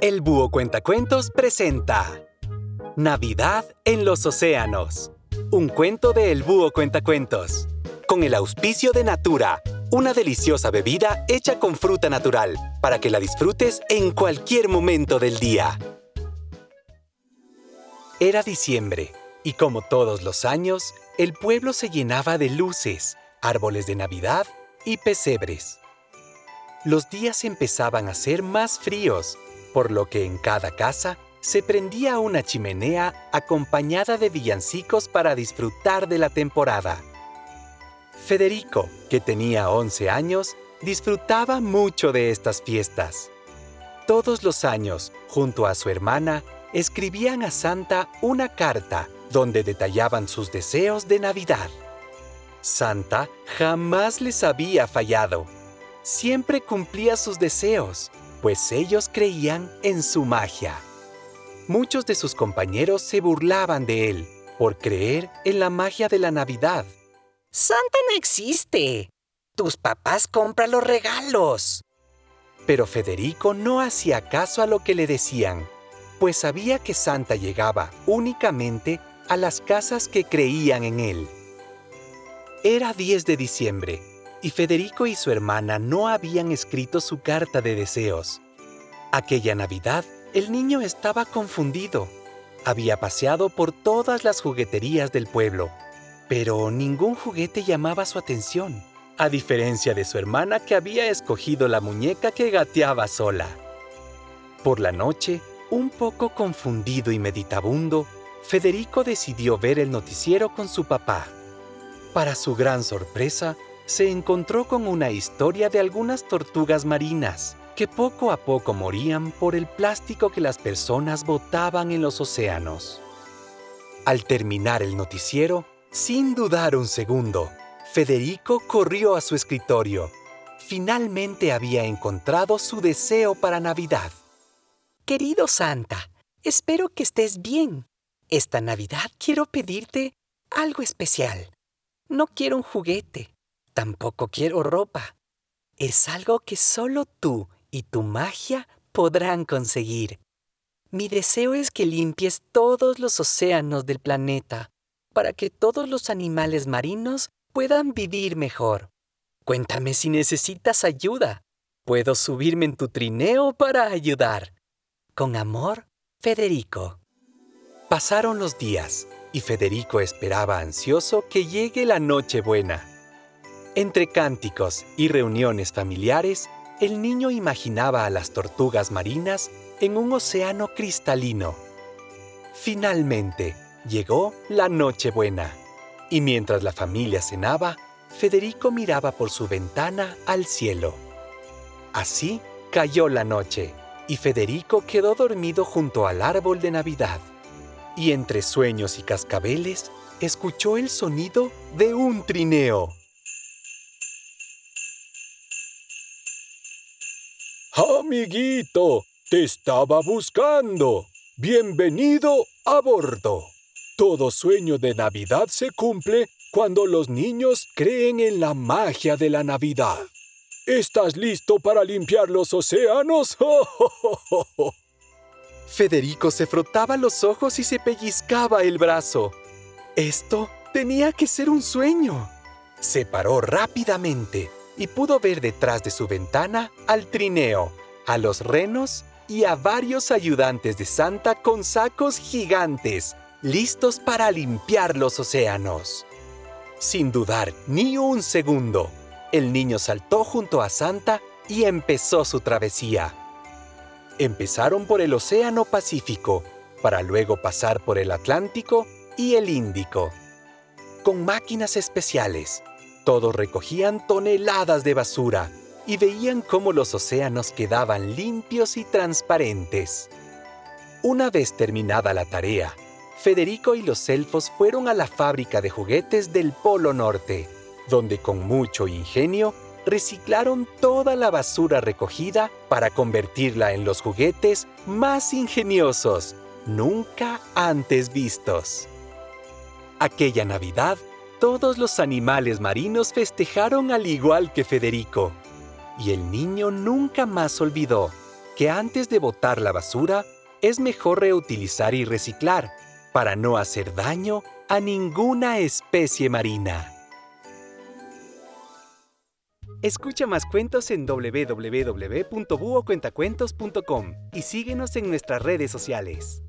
El Búho Cuentacuentos presenta Navidad en los Océanos. Un cuento de El Búho Cuentacuentos. Con el auspicio de Natura, una deliciosa bebida hecha con fruta natural para que la disfrutes en cualquier momento del día. Era diciembre y como todos los años, el pueblo se llenaba de luces, árboles de Navidad y pesebres. Los días empezaban a ser más fríos por lo que en cada casa se prendía una chimenea acompañada de villancicos para disfrutar de la temporada. Federico, que tenía 11 años, disfrutaba mucho de estas fiestas. Todos los años, junto a su hermana, escribían a Santa una carta donde detallaban sus deseos de Navidad. Santa jamás les había fallado. Siempre cumplía sus deseos pues ellos creían en su magia. Muchos de sus compañeros se burlaban de él por creer en la magia de la Navidad. Santa no existe. Tus papás compran los regalos. Pero Federico no hacía caso a lo que le decían, pues sabía que Santa llegaba únicamente a las casas que creían en él. Era 10 de diciembre y Federico y su hermana no habían escrito su carta de deseos. Aquella Navidad, el niño estaba confundido. Había paseado por todas las jugueterías del pueblo, pero ningún juguete llamaba su atención, a diferencia de su hermana que había escogido la muñeca que gateaba sola. Por la noche, un poco confundido y meditabundo, Federico decidió ver el noticiero con su papá. Para su gran sorpresa, se encontró con una historia de algunas tortugas marinas que poco a poco morían por el plástico que las personas botaban en los océanos. Al terminar el noticiero, sin dudar un segundo, Federico corrió a su escritorio. Finalmente había encontrado su deseo para Navidad. Querido Santa, espero que estés bien. Esta Navidad quiero pedirte algo especial. No quiero un juguete, Tampoco quiero ropa. Es algo que solo tú y tu magia podrán conseguir. Mi deseo es que limpies todos los océanos del planeta para que todos los animales marinos puedan vivir mejor. Cuéntame si necesitas ayuda. Puedo subirme en tu trineo para ayudar. Con amor, Federico. Pasaron los días y Federico esperaba ansioso que llegue la noche buena. Entre cánticos y reuniones familiares, el niño imaginaba a las tortugas marinas en un océano cristalino. Finalmente, llegó la Nochebuena, y mientras la familia cenaba, Federico miraba por su ventana al cielo. Así cayó la noche, y Federico quedó dormido junto al árbol de Navidad. Y entre sueños y cascabeles, escuchó el sonido de un trineo. Amiguito, te estaba buscando. Bienvenido a bordo. Todo sueño de Navidad se cumple cuando los niños creen en la magia de la Navidad. ¿Estás listo para limpiar los océanos? Federico se frotaba los ojos y se pellizcaba el brazo. Esto tenía que ser un sueño. Se paró rápidamente y pudo ver detrás de su ventana al trineo, a los renos y a varios ayudantes de Santa con sacos gigantes, listos para limpiar los océanos. Sin dudar ni un segundo, el niño saltó junto a Santa y empezó su travesía. Empezaron por el Océano Pacífico, para luego pasar por el Atlántico y el Índico. Con máquinas especiales, todos recogían toneladas de basura y veían cómo los océanos quedaban limpios y transparentes. Una vez terminada la tarea, Federico y los elfos fueron a la fábrica de juguetes del Polo Norte, donde con mucho ingenio reciclaron toda la basura recogida para convertirla en los juguetes más ingeniosos nunca antes vistos. Aquella Navidad, todos los animales marinos festejaron al igual que Federico, y el niño nunca más olvidó que antes de botar la basura, es mejor reutilizar y reciclar para no hacer daño a ninguna especie marina. Escucha más cuentos en www.buocuentacuentos.com y síguenos en nuestras redes sociales.